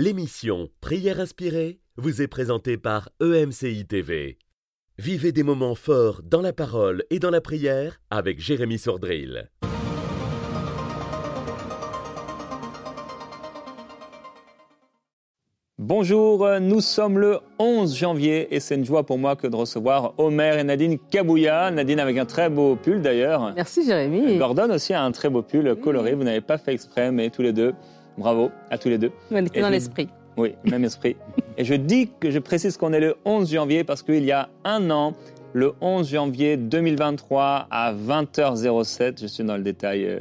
L'émission Prière inspirée vous est présentée par EMCI TV. Vivez des moments forts dans la parole et dans la prière avec Jérémy Sordrill. Bonjour, nous sommes le 11 janvier et c'est une joie pour moi que de recevoir Omer et Nadine Kabouya. Nadine avec un très beau pull d'ailleurs. Merci Jérémy. Gordon aussi a un très beau pull coloré, vous n'avez pas fait exprès mais tous les deux, bravo à tous les deux. On était dans l'esprit. Oui, même esprit. et je dis que je précise qu'on est le 11 janvier parce qu'il y a un an, le 11 janvier 2023 à 20h07, je suis dans le détail euh,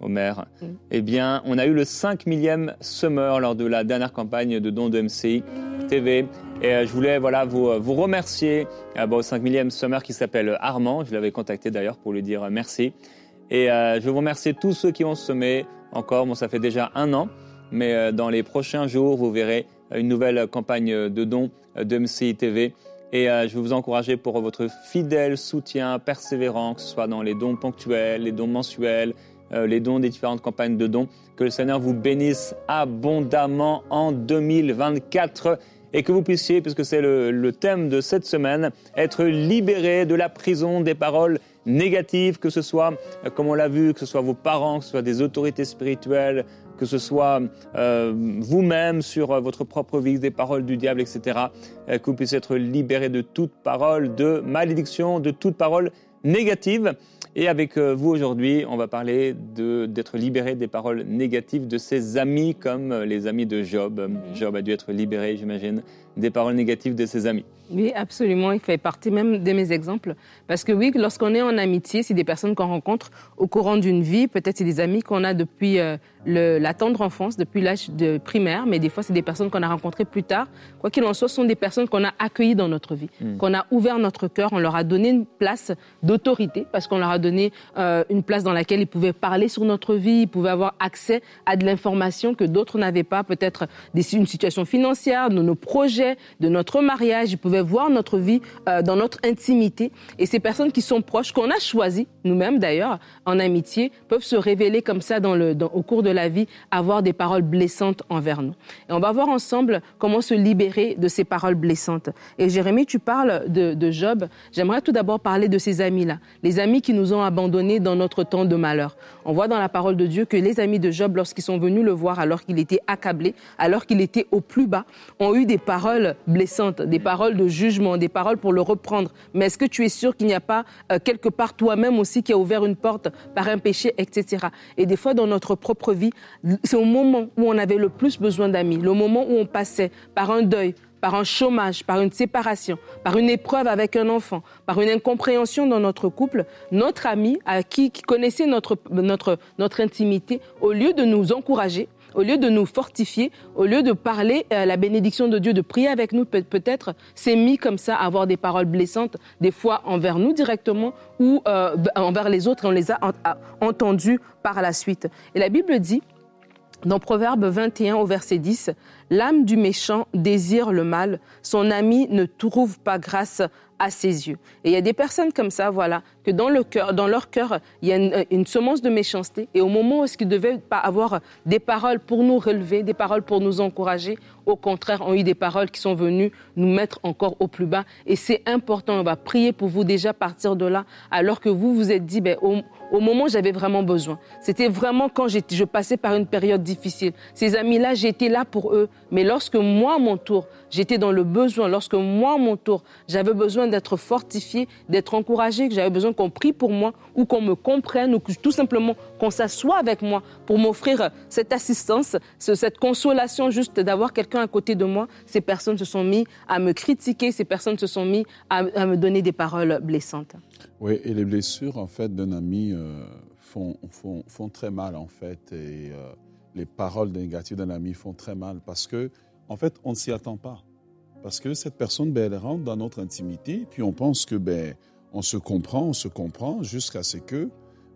Omer, mm. eh bien, on a eu le 5 millième summer lors de la dernière campagne de dons de MCI TV. Et euh, je voulais voilà, vous, euh, vous remercier euh, au 5 millième summer qui s'appelle Armand. Je l'avais contacté d'ailleurs pour lui dire merci. Et je veux vous remercier tous ceux qui ont semé encore. Bon, ça fait déjà un an, mais dans les prochains jours, vous verrez une nouvelle campagne de dons de MCI TV. Et je veux vous encourager pour votre fidèle soutien persévérant, que ce soit dans les dons ponctuels, les dons mensuels, euh, les dons des différentes campagnes de dons. Que le Seigneur vous bénisse abondamment en 2024 et que vous puissiez, puisque c'est le, thème de cette semaine, être libéré de la prison des paroles négatives, que ce soit, euh, comme on l'a vu, que ce soit vos parents, que ce soit des autorités spirituelles, que ce soit euh, vous-même sur votre propre vie, des paroles du diable, etc., que vous puissiez être libéré de toute parole de malédiction, de toute parole négative. Et avec euh, vous aujourd'hui, on va parler d'être libéré des paroles négatives de ses amis, comme euh, les amis de Job. Job a dû être libéré, j'imagine, des paroles négatives de ses amis. Oui, absolument. Il fait partie même de mes exemples. Parce que oui, lorsqu'on est en amitié, c'est des personnes qu'on rencontre au courant d'une vie. Peut-être c'est des amis qu'on a depuis euh, la tendre enfance, depuis l'âge de primaire. Mais des fois, c'est des personnes qu'on a rencontrées plus tard. Quoi qu'il en soit, ce sont des personnes qu'on a accueillies dans notre vie, hmm. qu'on a ouvert notre cœur. On leur a donné une place d'autorité parce qu'on leur a donné euh, une place dans laquelle ils pouvaient parler sur notre vie, ils pouvaient avoir accès à de l'information que d'autres n'avaient pas. Peut-être une situation financière, de nos projets, de notre mariage. Ils pouvaient voir notre vie euh, dans notre intimité. Et ces personnes qui sont proches, qu'on a choisies, nous-mêmes d'ailleurs, en amitié, peuvent se révéler comme ça dans le, au cours de la vie, avoir des paroles blessantes envers nous. Et on va voir ensemble comment se libérer de ces paroles blessantes. Et Jérémie, tu parles de, de Job. J'aimerais tout d'abord parler de ces amis-là, les amis qui nous ont abandonnés dans notre temps de malheur. On voit dans la parole de Dieu que les amis de Job, lorsqu'ils sont venus le voir alors qu'il était accablé, alors qu'il était au plus bas, ont eu des paroles blessantes, des paroles de jugement, des paroles pour le reprendre. Mais est-ce que tu es sûr qu'il n'y a pas euh, quelque part toi-même aussi qui a ouvert une porte par un péché, etc. Et des fois, dans notre propre vie, c'est au moment où on avait le plus besoin d'amis, le moment où on passait par un deuil, par un chômage, par une séparation, par une épreuve avec un enfant, par une incompréhension dans notre couple, notre ami à qui, qui connaissait notre, notre, notre intimité, au lieu de nous encourager, au lieu de nous fortifier, au lieu de parler euh, la bénédiction de Dieu, de prier avec nous, peut-être s'est mis comme ça à avoir des paroles blessantes, des fois envers nous directement ou euh, envers les autres, et on les a entendues par la suite. Et la Bible dit, dans Proverbe 21 au verset 10, L'âme du méchant désire le mal, son ami ne trouve pas grâce à ses yeux. Et il y a des personnes comme ça, voilà, dans, le cœur, dans leur cœur, il y a une, semence de méchanceté. Et au moment où qu'ils devaient pas avoir des paroles pour nous relever, des paroles pour nous encourager, au contraire, ont eu des paroles qui sont venues nous mettre encore au plus bas. Et c'est important, on va prier pour vous déjà partir de là, alors que vous vous êtes dit, ben, au, au moment où j'avais vraiment besoin. C'était vraiment quand je passais par une période difficile. Ces amis-là, j'étais là pour eux. Mais lorsque moi, à mon tour, j'étais dans le besoin, lorsque moi, à mon tour, j'avais besoin d'être fortifié, d'être encouragé, que j'avais besoin qu'on prie pour moi ou qu'on me comprenne ou tout simplement qu'on s'assoie avec moi pour m'offrir cette assistance, cette consolation juste d'avoir quelqu'un à côté de moi, ces personnes se sont mis à me critiquer, ces personnes se sont mis à, me donner des paroles blessantes. Oui, et les blessures, en fait, d'un ami euh, font, font, font, très mal, en fait, et euh, les paroles négatives d'un ami font très mal parce que, en fait, on ne s'y attend pas. Parce que cette personne, ben, elle rentre dans notre intimité, puis on pense que, ben, on se comprend, on se comprend, jusqu'à ce que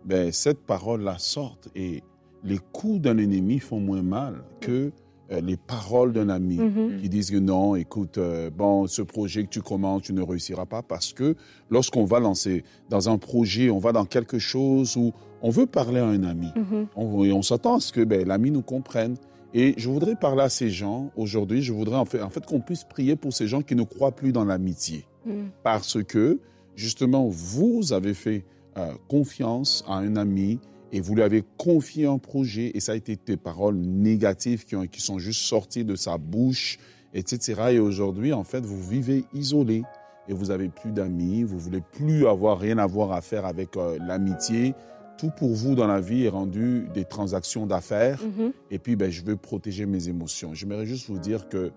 ben, cette parole-là sorte. Et les coups d'un ennemi font moins mal que euh, les paroles d'un ami mm-hmm. qui disent que non, écoute, euh, bon, ce projet que tu commences, tu ne réussiras pas parce que lorsqu'on va lancer dans un projet, on va dans quelque chose où on veut parler à un ami, mm-hmm. on, on s'attend à ce que ben, l'ami nous comprenne. Et je voudrais parler à ces gens aujourd'hui. Je voudrais en fait, en fait qu'on puisse prier pour ces gens qui ne croient plus dans l'amitié. Mm. Parce que, justement, vous avez fait euh, confiance à un ami et vous lui avez confié un projet et ça a été des paroles négatives qui, ont, qui sont juste sorties de sa bouche, etc. Et aujourd'hui, en fait, vous vivez isolé et vous avez plus d'amis, vous voulez plus avoir rien à voir à faire avec euh, l'amitié. Tout pour vous dans la vie est rendu des transactions d'affaires. Mhm. Et puis, ben, je veux protéger mes émotions. J'aimerais juste vous dire que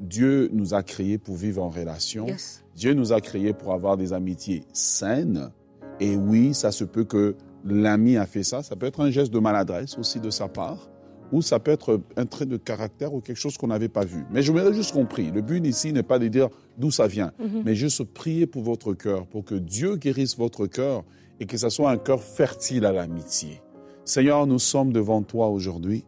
Dieu nous a créés pour vivre en relation. Yes. Dieu nous a créés pour avoir des amitiés saines. Et oui, ça se peut que l'ami a fait ça. Ça peut être un geste de maladresse aussi de sa part. Ou ça peut être un trait de caractère ou quelque chose qu'on n'avait pas vu. Mais je m'aurais juste compris. Le but ici n'est pas de dire d'où ça vient, Mhm. mais juste prier pour votre cœur, pour que Dieu guérisse votre cœur et que ce soit un cœur fertile à l'amitié. Seigneur, nous sommes devant toi aujourd'hui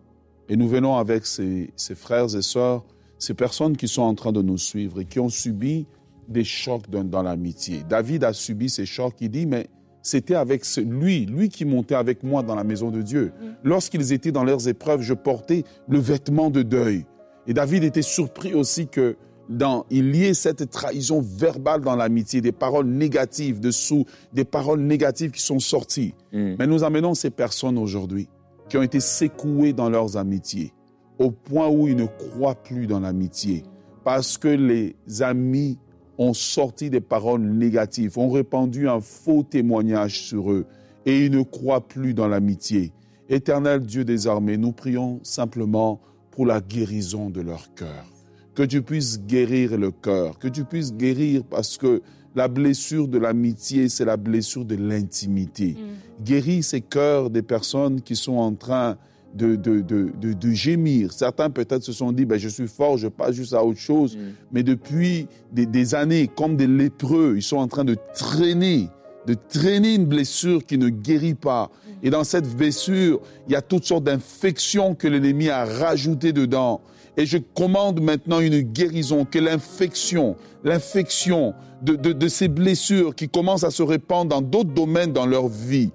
et nous venons avec ces, ces frères et sœurs, ces personnes qui sont en train de nous suivre et qui ont subi des chocs dans, dans l'amitié. David a subi ces chocs. Il dit, mais c'était avec ce- lui, lui qui montait avec moi dans la maison de Dieu. Lorsqu'ils étaient dans leurs épreuves, je portais le vêtement de deuil. Et David était surpris aussi que dans, il y ait cette trahison verbale dans l'amitié, des paroles négatives dessous, des paroles négatives qui sont sorties. Mm. Mais nous amenons ces personnes aujourd'hui qui ont été secouées dans leurs amitiés, au point où ils ne croient plus dans l'amitié, parce que les amis ont sorti des paroles négatives, ont répandu un faux témoignage sur eux, et ils ne croient plus dans l'amitié. Éternel Dieu des armées, nous prions simplement pour la guérison de leur cœur. Que tu puisses guérir le cœur, que tu puisses guérir parce que la blessure de l'amitié, c'est la blessure de l'intimité. Guéris ces cœurs des personnes qui sont en train de, de, de, de, gémir. Certains peut-être se sont dit, ben, je suis fort, je passe juste à autre chose. Mm. Mais depuis des, des années, comme des lépreux, ils sont en train de traîner, de traîner une blessure qui ne guérit pas. Et dans cette blessure, il y a toutes sortes d'infections que l'ennemi a rajoutées dedans. Et je commande maintenant une guérison, que l'infection, l'infection de, de, de ces blessures qui commencent à se répandre dans d'autres domaines dans leur vie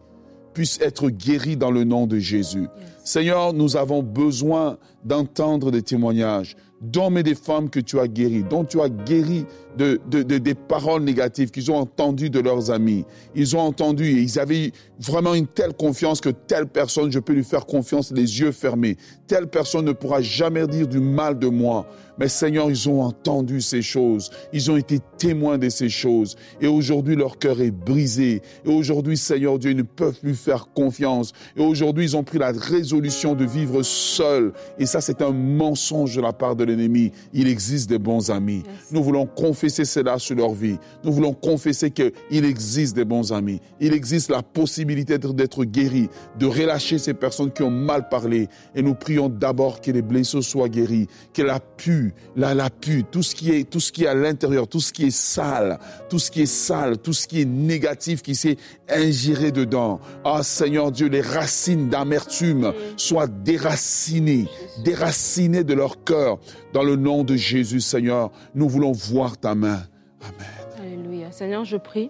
puisse être guérie dans le nom de Jésus. Seigneur, nous avons besoin d'entendre des témoignages d'hommes et des femmes que tu as guéris, dont tu as guéri de, de- de- des paroles négatives qu'ils ont entendues de leurs amis. Ils ont entendu et ils avaient vraiment une telle confiance que telle personne, je peux lui faire confiance les yeux fermés. Telle personne ne pourra jamais dire du mal de moi. Mais Seigneur, ils ont entendu ces choses. Ils ont été témoins de ces choses. Et aujourd'hui, leur cœur est brisé. Et aujourd'hui, Seigneur Dieu, ils ne peuvent plus faire confiance. Et aujourd'hui, ils ont pris la résolution de vivre seuls. Et ça, c'est un mensonge de la part de l'ennemi. Il existe des bons amis. Nous voulons confesser cela sur leur vie. Nous voulons confesser qu'il existe des bons amis. Il existe la possibilité d'être- d'être guéri, de relâcher ces personnes qui ont mal parlé. Et nous prions d'abord que les blessures soient guéries, que la pu, la, la pu, tout ce qui est, tout ce qui est à l'intérieur, tout ce qui est sale, tout ce qui est sale, tout ce qui est négatif qui s'est ingéré dedans. Ah, Seigneur Dieu, les racines d'amertume soient déracinées, déracinées de leur cœur. Dans le nom de Jésus, Seigneur, nous voulons voir ta main. Amen. Alléluia. Seigneur, je prie,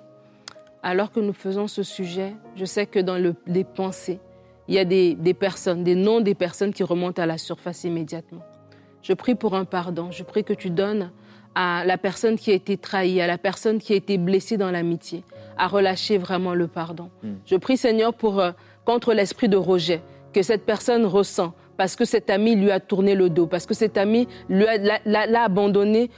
alors que nous faisons ce sujet, je sais que dans le- les pensées, il y a des personnes, des noms des personnes qui remontent à la surface immédiatement. Je prie pour un pardon. Je prie que tu donnes à la personne qui a été trahie, à la personne qui a été blessée dans l'amitié, à relâcher vraiment le pardon. Je prie, Seigneur, pour euh, contre l'esprit de rejet que cette personne ressent parce que cet ami lui a tourné le dos, parce que cet ami l'a- abandonné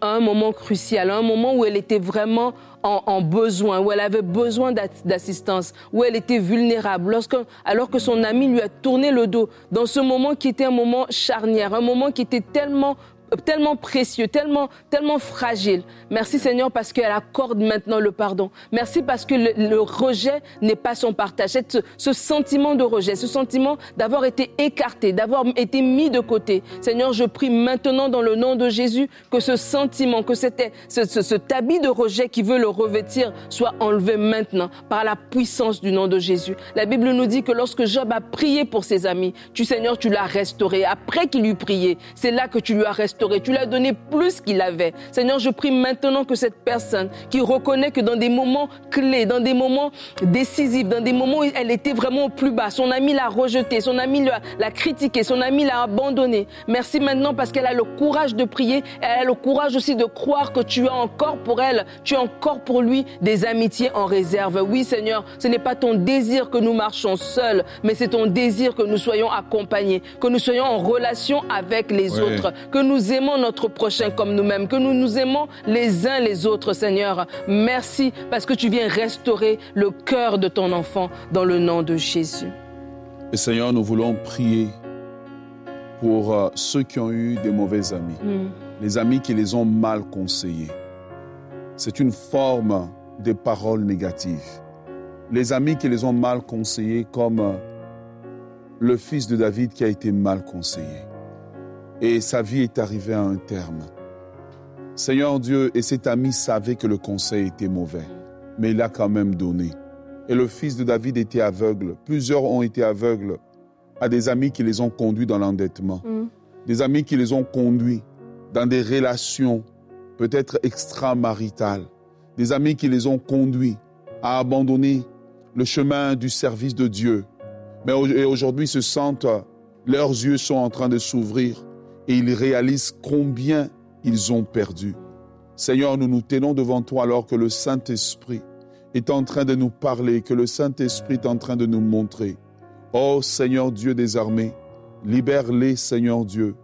à un moment crucial, à un moment où elle était vraiment en, en besoin, où elle avait besoin d'ass- d'assistance, où elle était vulnérable, lorsque, alors que son ami lui a tourné le dos, dans ce moment qui était un moment charnière, un moment qui était tellement tellement précieux, tellement, tellement fragile. Merci Seigneur parce qu'elle accorde maintenant le pardon. Merci parce que le, rejet n'est pas son partage. Cette- ce sentiment de rejet, ce sentiment d'avoir été écarté, d'avoir été mis de côté. Seigneur, je prie maintenant dans le nom de Jésus que ce sentiment, que c'était ce, ce, habit de rejet qui veut le revêtir soit enlevé maintenant par la puissance du nom de Jésus. La Bible nous dit que lorsque Job a prié pour ses amis, tu Seigneur, tu l'as restauré. Après qu'il eut prié, c'est là que tu lui as restauré restauré, tu lui as donné plus qu'il avait. Seigneur, je prie maintenant que cette personne qui reconnaît que dans des moments clés, dans des moments décisifs, dans des moments où elle était vraiment au plus bas, son ami l'a rejeté, son ami l'a critiqué, son ami l'a abandonné. Merci maintenant parce qu'elle a le courage de prier, elle a le courage aussi de croire que tu as encore pour elle, tu as encore pour lui des amitiés en réserve. Oui, Seigneur, ce n'est pas ton désir que nous marchons seuls, mais c'est ton désir que nous soyons accompagnés, que nous soyons en relation avec les autres, que nous aimons notre prochain comme nous-mêmes, que nous nous aimons les uns les autres, Seigneur. Merci parce que tu viens restaurer le cœur de ton enfant dans le nom de Jésus. Et Seigneur, nous voulons prier pour euh, ceux qui ont eu des mauvais amis, Mm. les amis qui les ont mal conseillés. C'est une forme des paroles négatives. Les amis qui les ont mal conseillés, comme euh, le fils de David qui a été mal conseillé. Et sa vie est arrivée à un terme. Seigneur Dieu, et cet ami savait que le conseil était mauvais, mais il a quand même donné. Et le fils de David était aveugle. Plusieurs ont été aveugles à des amis qui les ont conduits dans l'endettement, Mm. des amis qui les ont conduits dans des relations peut-être extramaritales, des amis qui les ont conduits à abandonner le chemin du service de Dieu. Mais aujourd'hui se sentent, leurs yeux sont en train de s'ouvrir et ils réalisent combien ils ont perdu. Seigneur, nous nous tenons devant toi alors que le Saint-Esprit est en train de nous parler, que le Saint-Esprit est en train de nous montrer. Oh Seigneur Dieu des armées, libère-les, Seigneur Dieu,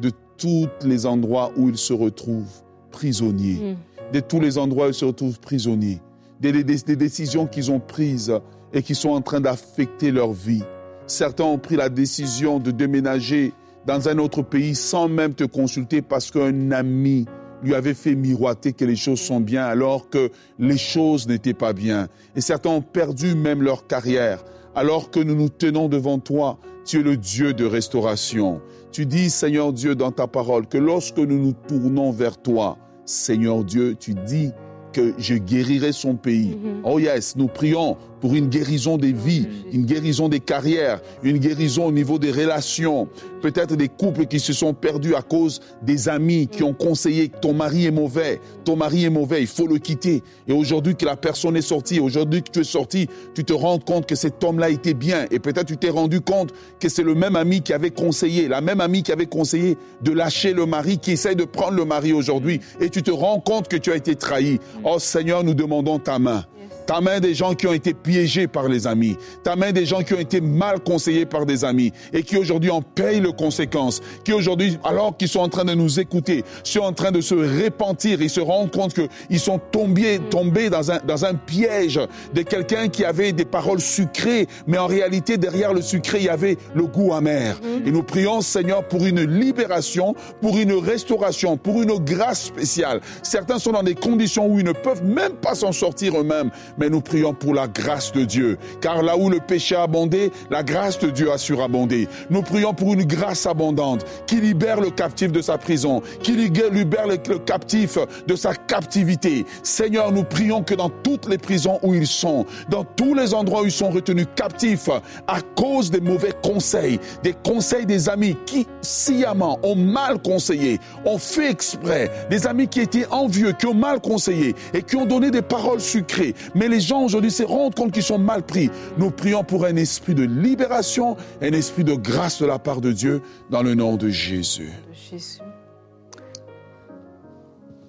de tous les endroits où ils se retrouvent prisonniers, de tous les endroits où ils se retrouvent prisonniers, des, des- des décisions qu'ils ont prises et qui sont en train d'affecter leur vie. Certains ont pris la décision de déménager dans un autre pays sans même te consulter parce qu'un ami lui avait fait miroiter que les choses sont bien alors que les choses n'étaient pas bien. Et certains ont perdu même leur carrière alors que nous nous tenons devant toi. Tu es le Dieu de restauration. Tu dis, Seigneur Dieu, dans ta parole, que lorsque nous nous tournons vers toi, Seigneur Dieu, tu dis que je guérirai son pays. Oh yes, nous prions pour une guérison des vies, une guérison des carrières, une guérison au niveau des relations, peut-être des couples qui se sont perdus à cause des amis qui ont conseillé que ton mari est mauvais, ton mari est mauvais, il faut le quitter. Et aujourd'hui que la personne est sortie, aujourd'hui que tu es sorti, tu te rends compte que cet homme-là était bien et peut-être tu t'es rendu compte que c'est le même ami qui avait conseillé, la même amie qui avait conseillé de lâcher le mari, qui essaye de prendre le mari aujourd'hui et tu te rends compte que tu as été trahi. Oh Seigneur, nous demandons ta main. Ta main des gens qui ont été piégés par les amis. Ta main des gens qui ont été mal conseillés par des amis et qui aujourd'hui en payent les conséquences. Qui aujourd'hui, alors qu'ils sont en train de nous écouter, sont en train de se repentir. Ils se rendent compte qu'ils sont tombés, tombés dans un, dans un piège de quelqu'un qui avait des paroles sucrées, mais en réalité, derrière le sucré, il y avait le goût amer. Et nous prions, Seigneur, pour une libération, pour une restauration, pour une grâce spéciale. Certains sont dans des conditions où ils ne peuvent même pas s'en sortir eux-mêmes mais nous prions pour la grâce de Dieu. Car là où le péché a abondé, la grâce de Dieu a surabondé. Nous prions pour une grâce abondante qui libère le captif de sa prison, qui libère le, captif de sa captivité. Seigneur, nous prions que dans toutes les prisons où ils sont, dans tous les endroits où ils sont retenus captifs à cause des mauvais conseils, des conseils des amis qui sciemment ont mal conseillé, ont fait exprès, des amis qui étaient envieux, qui ont mal conseillé et qui ont donné des paroles sucrées. Les gens aujourd'hui se rendent compte qu'ils sont mal pris. Nous prions pour un esprit de libération, un esprit de grâce de la part de Dieu dans le nom de Jésus.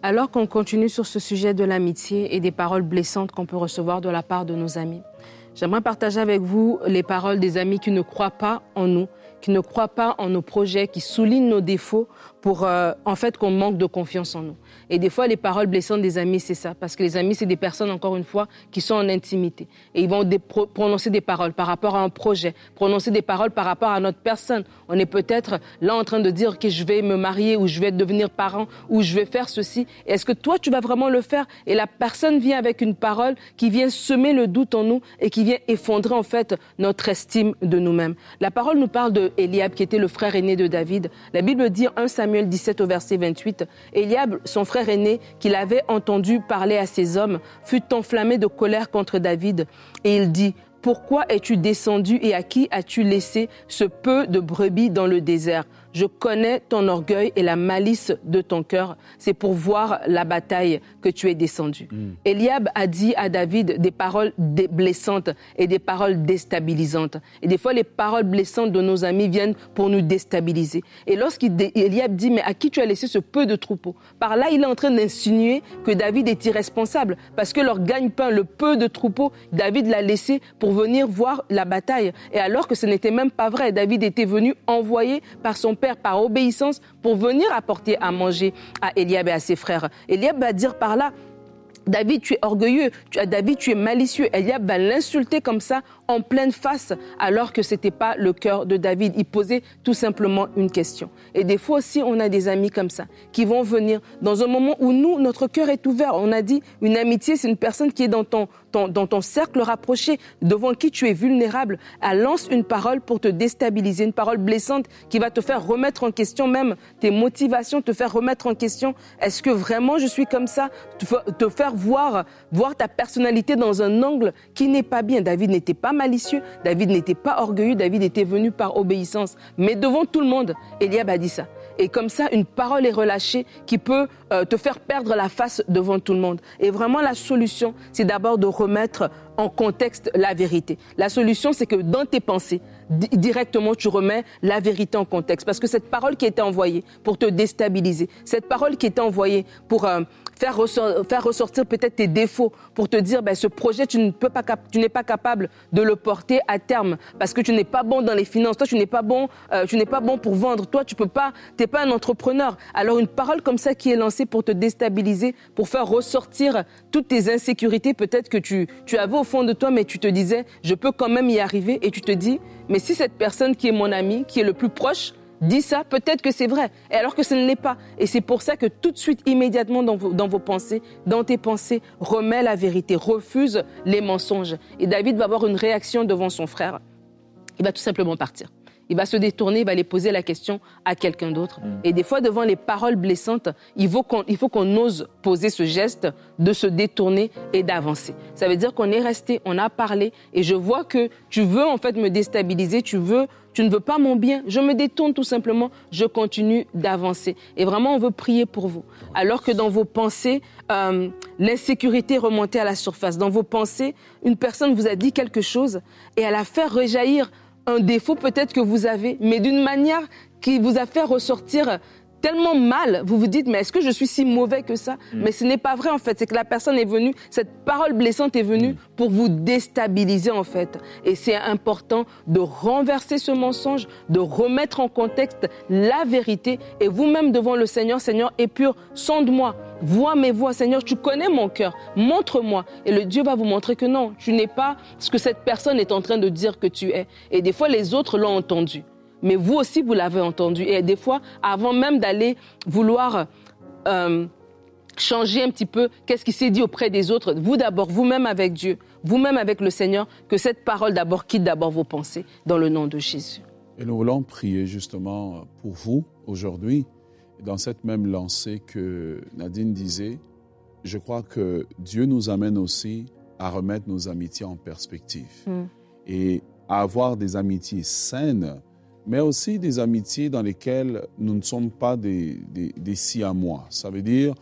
Alors qu'on continue sur ce sujet de l'amitié et des paroles blessantes qu'on peut recevoir de la part de nos amis, j'aimerais partager avec vous les paroles des amis qui ne croient pas en nous, qui ne croient pas en nos projets, qui soulignent nos défauts pour euh, en fait qu'on manque de confiance en nous. Et des fois, les paroles blessantes des amis, c'est ça, parce que les amis, c'est des personnes, encore une fois, qui sont en intimité. Et ils vont prononcer des paroles par rapport à un projet, prononcer des paroles par rapport à notre personne. On est peut-être là en train de dire que je vais me marier ou je vais devenir parent ou je vais faire ceci. Est-ce que toi, tu vas vraiment le faire? Et la personne vient avec une parole qui vient semer le doute en nous et qui vient effondrer en fait notre estime de nous-mêmes. La parole nous parle de Eliab, qui était le frère aîné de David. La Bible dit 1 Samuel 17 au verset 28, Eliab, son frère aîné, qu'il avait entendu parler à ses hommes, fut enflammé de colère contre David. Et il dit, pourquoi es-tu descendu et à qui as-tu laissé ce peu de brebis dans le désert? Je connais ton orgueil et la malice de ton cœur. C'est pour voir la bataille que tu es descendu. Mm. Eliab a dit à David des paroles blessantes et des paroles déstabilisantes. Et des fois, les paroles blessantes de nos amis viennent pour nous déstabiliser. Et lorsqu'Eliab dit, mais à qui tu as laissé ce peu de troupeau Par là, il est en train d'insinuer que David est irresponsable parce que leur gagne-pain, le peu de troupeau, David l'a laissé pour venir voir la bataille. Et alors que ce n'était même pas vrai, David était venu envoyé par son par obéissance, pour venir apporter à manger à Eliab et à ses frères. Eliab va dire par là, David, tu es orgueilleux. David, tu es malicieux. Eliab va l'insulter comme ça, en pleine face, alors que c'était pas le cœur de David. Il posait tout simplement une question. Et des fois aussi, on a des amis comme ça, qui vont venir dans un moment où nous, notre cœur est ouvert. On a dit, une amitié, c'est une personne qui est dans ton, dans ton cercle rapproché, devant qui tu es vulnérable. Elle lance une parole pour te déstabiliser, une parole blessante qui va te faire remettre en question même tes motivations, te faire remettre en question, est-ce que vraiment je suis comme ça? Te fa- Te faire voir, voir ta personnalité dans un angle qui n'est pas bien. David n'était pas malicieux, David n'était pas orgueilleux, David était venu par obéissance. Mais devant tout le monde, Eliab a dit ça. Et comme ça, une parole est relâchée qui peut euh, te faire perdre la face devant tout le monde. Et vraiment, la solution, c'est d'abord de remettre en contexte la vérité. La solution, c'est que dans tes pensées, di- directement, tu remets la vérité en contexte. Parce que cette parole qui était envoyée pour te déstabiliser, cette parole qui était envoyée pour euh, faire, ressor- faire ressortir peut-être tes défauts, pour te dire, ben, ce projet, tu ne peux pas, tu n'es pas capable de le porter à terme parce que tu n'es pas bon dans les finances. Toi, tu n'es pas bon, euh, pas bon pour vendre. Toi, tu peux pas, t'es pas un entrepreneur. Alors, une parole comme ça qui est lancée pour te déstabiliser, pour faire ressortir toutes tes insécurités, peut-être que tu, tu avais au fond de toi, mais tu te disais, je peux quand même y arriver. Et tu te dis, mais si cette personne qui est mon ami, qui est le plus proche, dit ça, peut-être que c'est vrai, et alors que ce ne l'est pas. Et c'est pour ça que tout de suite, immédiatement dans vos, dans vos pensées, dans tes pensées, remets la vérité, refuse les mensonges. Et David va avoir une réaction devant son frère. Il va tout simplement partir. Il va se détourner, il va aller poser la question à quelqu'un d'autre. Et des fois, devant les paroles blessantes, il faut qu'on il faut qu'on ose poser ce geste de se détourner et d'avancer. Ça veut dire qu'on est resté, on a parlé, et je vois que tu veux en fait me déstabiliser, tu veux, tu ne veux pas mon bien. Je me détourne tout simplement, je continue d'avancer. Et vraiment, on veut prier pour vous. Alors que dans vos pensées, euh, l'insécurité remontait à la surface. Dans vos pensées, une personne vous a dit quelque chose et elle a fait rejaillir un défaut peut-être que vous avez, mais d'une manière qui vous a fait ressortir tellement mal, vous vous dites, mais est-ce que je suis si mauvais que ça Mais ce n'est pas vrai en fait, c'est que la personne est venue, cette parole blessante est venue pour vous déstabiliser en fait. Et c'est important de renverser ce mensonge, de remettre en contexte la vérité. Et vous-même devant le Seigneur, Seigneur, épure, sonde-moi, vois mes voix, Seigneur, tu connais mon cœur, montre-moi. Et le Dieu va vous montrer que non, tu n'es pas ce que cette personne est en train de dire que tu es. Et des fois, les autres l'ont entendu mais vous aussi, vous l'avez entendu. Et des fois, avant même d'aller vouloir euh, changer un petit peu qu'est-ce qui s'est dit auprès des autres, vous d'abord, vous-même avec Dieu, vous-même avec le Seigneur, que cette parole d'abord quitte d'abord vos pensées dans le nom de Jésus. Et nous voulons prier justement pour vous aujourd'hui, dans cette même lancée que Nadine disait, je crois que Dieu nous amène aussi à remettre nos amitiés en perspective Mm. et à avoir des amitiés saines, mais aussi des amitiés dans lesquelles nous ne sommes pas des, des, des si à moi. Ça veut dire,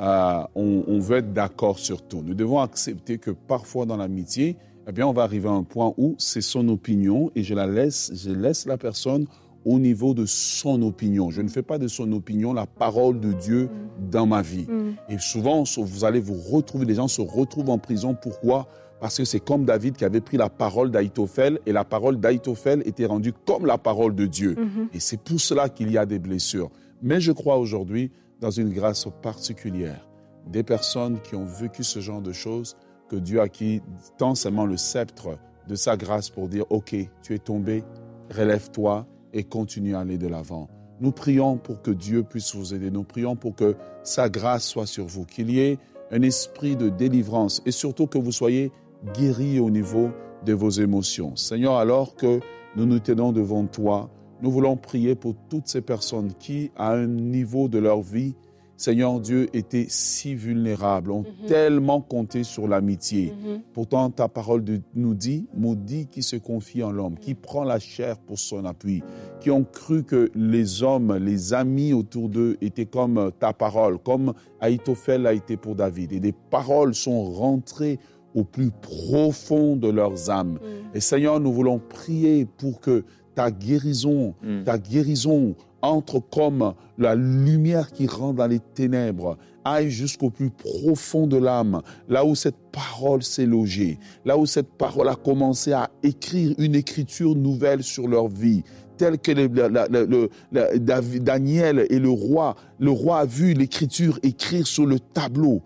euh, on, on veut être d'accord sur tout. Nous devons accepter que parfois dans l'amitié, eh bien, on va arriver à un point où c'est son opinion et je la laisse, je laisse la personne au niveau de son opinion. Je ne fais pas de son opinion la parole de Dieu dans ma vie. Et souvent, vous allez vous retrouver, les gens se retrouvent en prison. Pourquoi? Parce que c'est comme David qui avait pris la parole d'Aïtophel et la parole d'Aïtophel était rendue comme la parole de Dieu. Et c'est pour cela qu'il y a des blessures. Mais je crois aujourd'hui dans une grâce particulière. Des personnes qui ont vécu ce genre de choses, que Dieu a qui tend seulement le sceptre de sa grâce pour dire, OK, tu es tombé, relève-toi et continue à aller de l'avant. Nous prions pour que Dieu puisse vous aider. Nous prions pour que sa grâce soit sur vous, qu'il y ait un esprit de délivrance et surtout que vous soyez guéris au niveau de vos émotions. Seigneur, alors que nous nous tenons devant toi, nous voulons prier pour toutes ces personnes qui, à un niveau de leur vie, Seigneur Dieu, étaient si vulnérables, ont Mhm. tellement compté sur l'amitié. Mhm. Pourtant, ta parole de- nous dit, maudit qui se confie en l'homme, qui prend la chair pour son appui, qui ont cru que les hommes, les amis autour d'eux étaient comme euh, ta parole, comme Aïtophel a été pour David. Et des paroles sont rentrées au plus profond de leurs âmes. Mm. Et Seigneur, nous voulons prier pour que ta guérison, Mm. ta guérison entre comme la lumière qui rentre dans les ténèbres, aille jusqu'au plus profond de l'âme, là où cette parole s'est logée, là où cette parole a commencé à écrire une écriture nouvelle sur leur vie, telle que le- le- Daniel et le roi, le roi a vu l'écriture écrire sur le tableau, le-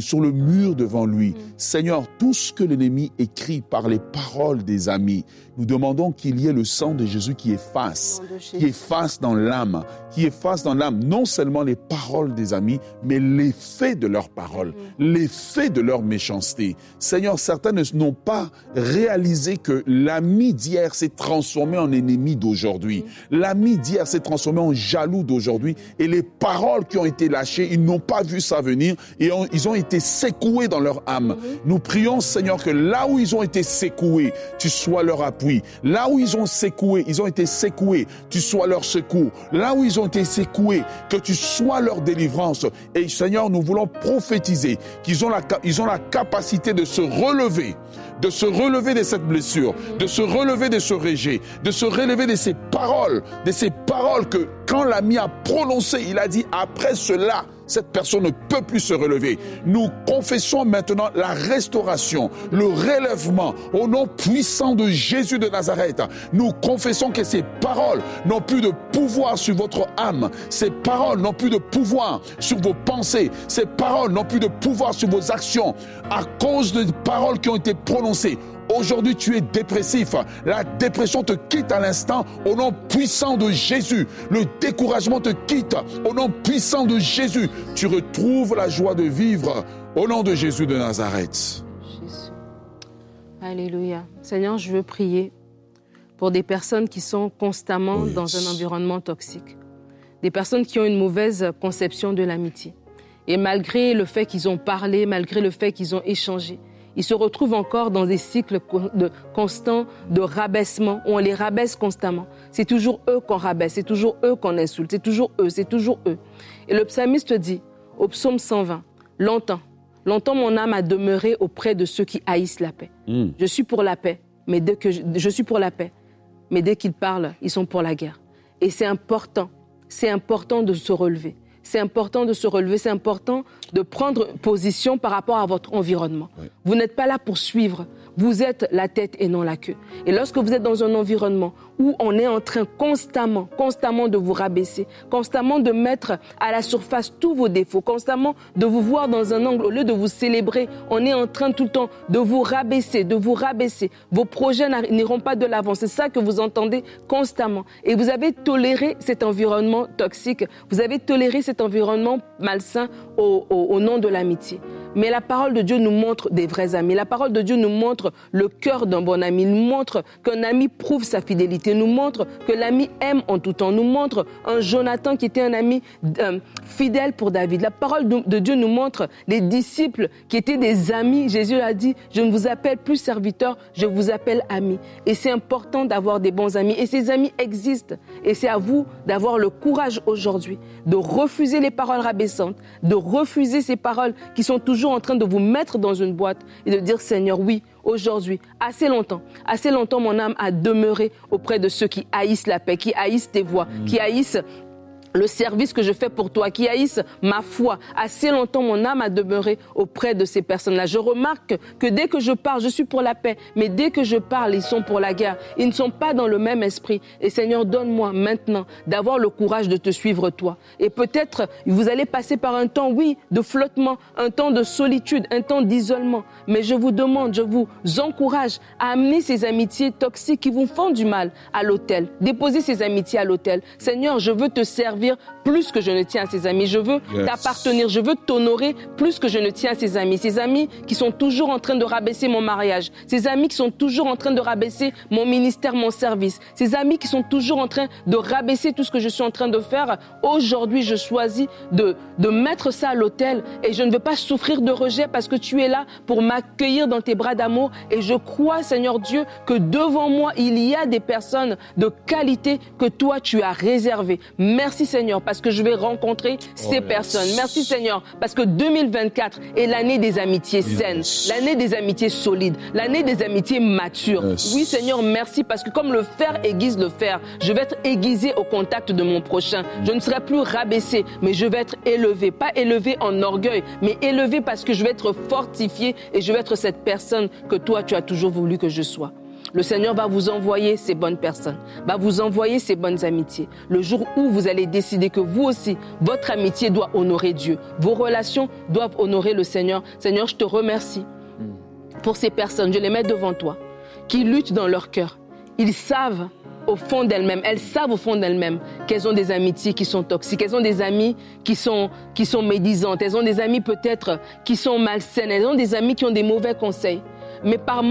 sur le mur devant lui. Seigneur, tout ce que l'ennemi écrit par les paroles des amis, nous demandons qu'il y ait le sang de Jésus qui efface, qui efface dans l'âme, qui efface dans l'âme non seulement les paroles des amis, mais l'effet de leurs paroles, l'effet de leur méchanceté. Seigneur, certains ne- n'ont pas réalisé que l'ami d'hier s'est transformé en ennemi d'aujourd'hui. L'ami d'hier s'est transformé en jaloux d'aujourd'hui. Et les paroles qui ont été lâchées, ils n'ont pas vu ça venir et ont- ils ont été secoués dans leur âme. Nous prions, Seigneur, que là où ils ont été secoués, tu sois leur appui. Là où ils ont secoué, ils ont été secoués, tu sois leur secours. Là où ils ont été secoués, que tu sois leur délivrance. Et Seigneur, nous voulons prophétiser qu'ils ont la, ca- ils ont la capacité de se relever, de se relever de cette blessure, de se relever de ce rejet, de se relever de ces paroles, de ces paroles que quand l'ami a prononcé, il a dit après cela, cette personne ne peut plus se relever. Nous confessons maintenant la restauration, le relèvement au nom puissant de Jésus de Nazareth. Nous confessons que ces paroles n'ont plus de pouvoir sur votre âme. Ces paroles n'ont plus de pouvoir sur vos pensées. Ces paroles n'ont plus de pouvoir sur vos actions à cause des paroles qui ont été prononcées. Aujourd'hui, tu es dépressif. La dépression te quitte à l'instant au nom puissant de Jésus. Le découragement te quitte au nom puissant de Jésus. Tu retrouves la joie de vivre au nom de Jésus de Nazareth. Jésus. Alléluia. Seigneur, je veux prier pour des personnes qui sont constamment Oh, dans un environnement toxique. Des personnes qui ont une mauvaise conception de l'amitié. Et malgré le fait qu'ils ont parlé, malgré le fait qu'ils ont échangé, ils se retrouvent encore dans des cycles de, constants de rabaissement, où on les rabaisse constamment. C'est toujours eux qu'on rabaisse, c'est toujours eux qu'on insulte, c'est toujours eux, c'est toujours eux. Et le psalmiste dit, au psaume 120, longtemps, longtemps mon âme a demeuré auprès de ceux qui haïssent la paix. Mm. Je suis pour la paix, mais dès que je, je suis pour la paix, mais dès qu'ils parlent, ils sont pour la guerre. Et c'est important, c'est important de se relever. C'est important de se relever, c'est important de prendre position par rapport à votre environnement. Oui. Vous n'êtes pas là pour suivre, vous êtes la tête et non la queue. Et lorsque vous êtes dans un environnement où on est en train constamment, constamment de vous rabaisser, constamment de mettre à la surface tous vos défauts, constamment de vous voir dans un angle, au lieu de vous célébrer, on est en train tout le temps de vous rabaisser, de vous rabaisser. Vos projets n'iront pas de l'avant. C'est ça que vous entendez constamment. Et vous avez toléré cet environnement toxique, vous avez toléré cet environnement malsain au, nom de l'amitié. Mais la parole de Dieu nous montre des vrais amis. La parole de Dieu nous montre le cœur d'un bon ami. Il nous montre qu'un ami prouve sa fidélité. Il nous montre que l'ami aime en tout temps. Nous montre un Jonathan qui était un ami euh, fidèle pour David. La parole de, de Dieu nous montre les disciples qui étaient des amis. Jésus a dit, je ne vous appelle plus serviteur, je vous appelle ami. Et c'est important d'avoir des bons amis. Et ces amis existent. Et c'est à vous d'avoir le courage aujourd'hui de refuser les paroles rabaissantes, de refuser ces paroles qui sont toujours en train de vous mettre dans une boîte et de dire Seigneur, oui, aujourd'hui, assez longtemps, assez longtemps mon âme a demeuré auprès de ceux qui haïssent la paix, qui haïssent tes voix, qui haïssent le service que je fais pour toi, qui haïssent ma foi. Assez longtemps, mon âme a demeuré auprès de ces personnes-là. Je remarque que dès que je parle, je suis pour la paix, mais dès que je parle, ils sont pour la guerre. Ils ne sont pas dans le même esprit. Et Seigneur, donne-moi maintenant d'avoir le courage de te suivre toi. Et peut-être, vous allez passer par un temps, oui, de flottement, un temps de solitude, un temps d'isolement. Mais je vous demande, je vous encourage à amener ces amitiés toxiques qui vous font du mal à l'autel. Déposez ces amitiés à l'autel. Seigneur, je veux te servir servir plus que je ne tiens à ses amis. Je veux Yes. t'appartenir. Je veux t'honorer plus que je ne tiens à ses amis. Ces amis qui sont toujours en train de rabaisser mon mariage. Ces amis qui sont toujours en train de rabaisser mon ministère, mon service. Ces amis qui sont toujours en train de rabaisser tout ce que je suis en train de faire. Aujourd'hui, je choisis de, de mettre ça à l'autel et je ne veux pas souffrir de rejet parce que tu es là pour m'accueillir dans tes bras d'amour. Et je crois, Seigneur Dieu, que devant moi, il y a des personnes de qualité que toi, tu as réservées. Merci, Seigneur, parce que je vais rencontrer ces yes. personnes. Merci, Seigneur, parce que 2024 est l'année des amitiés saines, Yes. l'année des amitiés solides, l'année des amitiés matures. Yes. Oui, Seigneur, merci parce que comme le fer aiguise le fer, je vais être aiguisé au contact de mon prochain. Je ne serai plus rabaissé, mais je vais être élevé. Pas élevé en orgueil, mais élevé parce que je vais être fortifié et je vais être cette personne que toi, tu as toujours voulu que je sois. Le Seigneur va vous envoyer ces bonnes personnes, va vous envoyer ces bonnes amitiés. Le jour où vous allez décider que vous aussi, votre amitié doit honorer Dieu, vos relations doivent honorer le Seigneur. Seigneur, je te remercie pour ces personnes, je les mets devant toi, qui luttent dans leur cœur. Ils savent au fond d'elles-mêmes, elles savent au fond d'elles-mêmes qu'elles ont des amitiés qui sont toxiques, elles ont des amis qui sont, qui sont médisantes, elles ont des amis peut-être qui sont malsaines, elles ont des amis qui ont des mauvais conseils. Mais par,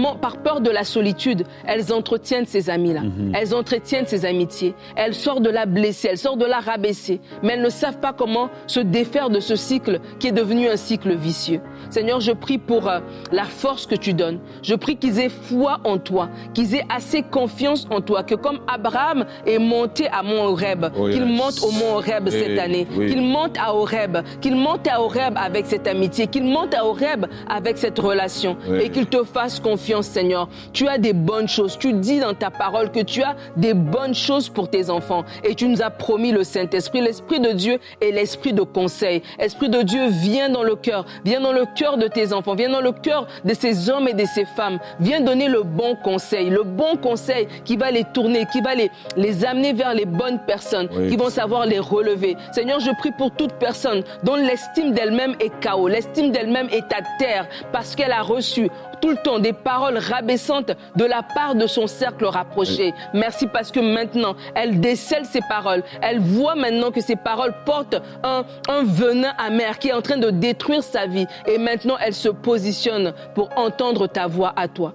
peur de la solitude, elles entretiennent ces amis-là. Elles entretiennent ces amitiés. Elles sortent de là blessées, elles sortent de là rabaissées. Mais elles ne savent pas comment se défaire de ce cycle qui est devenu un cycle vicieux. Seigneur, je prie pour euh, la force que tu donnes. Je prie qu'ils aient foi en toi, qu'ils aient assez confiance en toi, que comme Abraham est monté à Mont Horeb, Oh, qu'il yes. monte au Mont Horeb Oui, cette année, oui. qu'il monte à Horeb, qu'il monte à Horeb avec cette amitié, qu'il monte à Horeb avec cette relation Oui. et qu'il te fasse confiance, Seigneur. Tu as des bonnes choses. Tu dis dans ta parole que tu as des bonnes choses pour tes enfants et tu nous as promis le Saint-Esprit, l'Esprit de Dieu et l'Esprit de conseil. Esprit de Dieu, viens dans le cœur, viens dans le cœur de tes enfants, viens dans le cœur de ces hommes et de ces femmes. Viens donner le bon conseil, le bon conseil qui va les tourner, qui va les, les amener vers les bonnes personnes, Oui. qui vont savoir les relever. Seigneur, je prie pour toute personne dont l'estime d'elle-même est chaos, l'estime d'elle-même est à terre parce qu'elle a reçu tout le temps des paroles rabaissantes de la part de son cercle rapproché. Merci parce que maintenant, elle décèle ces paroles. Elle voit maintenant que ces paroles portent un, un venin amer qui est en train de détruire sa vie. Et maintenant, elle se positionne pour entendre ta voix à toi.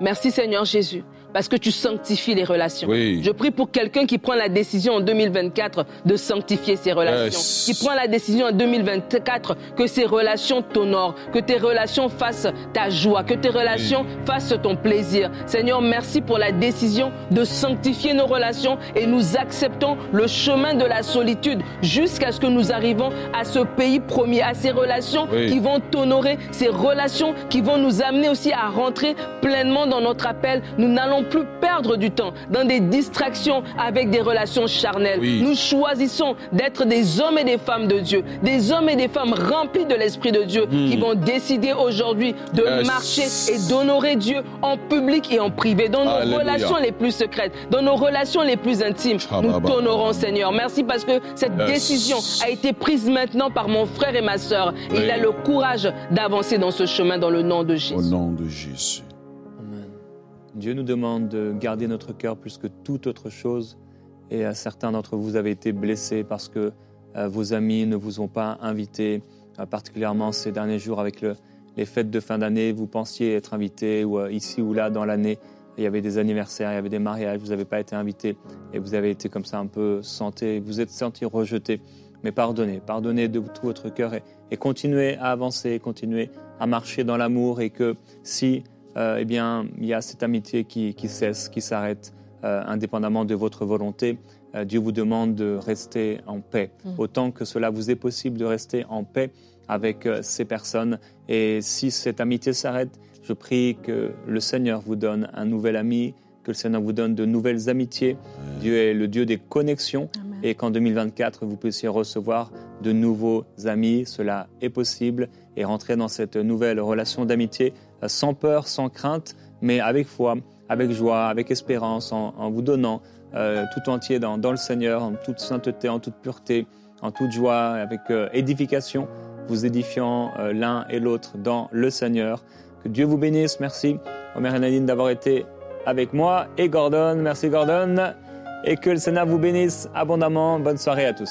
Merci Seigneur Jésus. Parce que tu sanctifies les relations. Oui. Je prie pour quelqu'un qui prend la décision en 2024 de sanctifier ses relations. Yes. Qui prend la décision en 2024 que ses relations t'honorent, que tes relations fassent ta joie, que tes relations fassent ton plaisir. Seigneur, merci pour la décision de sanctifier nos relations et nous acceptons le chemin de la solitude jusqu'à ce que nous arrivons à ce pays premier, à ces relations Oui. qui vont t'honorer, ces relations qui vont nous amener aussi à rentrer pleinement dans notre appel. Nous n'allons plus perdre du temps dans des distractions avec des relations charnelles. Oui. Nous choisissons d'être des hommes et des femmes de Dieu, des hommes et des femmes remplis de l'Esprit de Dieu qui vont décider aujourd'hui de Yes. marcher et d'honorer Dieu en public et en privé, dans nos Alléluia. relations les plus secrètes, dans nos relations les plus intimes. Nous Shabbat. t'honorons, Seigneur. Merci parce que cette Yes. décision a été prise maintenant par mon frère et ma sœur. Oui. il a le courage d'avancer dans ce chemin dans le nom de Jésus. Au nom de Jésus. Dieu nous demande de garder notre cœur plus que toute autre chose. Et certains d'entre vous avez été blessés parce que euh, vos amis ne vous ont pas invité, euh, particulièrement ces derniers jours avec le- les fêtes de fin d'année. Vous pensiez être invité ou euh, ici ou là dans l'année. Il y avait des anniversaires, il y avait des mariages, vous n'avez pas été invité et vous avez été comme ça un peu vous êtes senti rejeté. Mais pardonnez, pardonnez de tout votre cœur et, et continuez à avancer, continuez à marcher dans l'amour et que si eh bien, il y a cette amitié qui, qui cesse, qui s'arrête, euh, indépendamment de votre volonté. Euh, Dieu vous demande de rester en paix, autant que cela vous est possible de rester en paix avec euh, ces personnes. Et si cette amitié s'arrête, je prie que le Seigneur vous donne un nouvel ami, que le Seigneur vous donne de nouvelles amitiés. Dieu est le Dieu des connexions Amen. et qu'en 2024, vous puissiez recevoir de nouveaux amis. Cela est possible et rentrer dans cette nouvelle relation d'amitié euh, sans peur, sans crainte, mais avec foi, avec joie, avec espérance, en, vous donnant euh, tout entier dans, le Seigneur, en toute sainteté, en toute pureté, en toute joie, avec euh, édification, vous édifiant l'un et l'autre dans le Seigneur. Que Dieu vous bénisse. Merci, Omer et Nadine, d'avoir été avec moi et Gordon. Merci, Gordon. Et que le Seigneur vous bénisse abondamment. Bonne soirée à tous.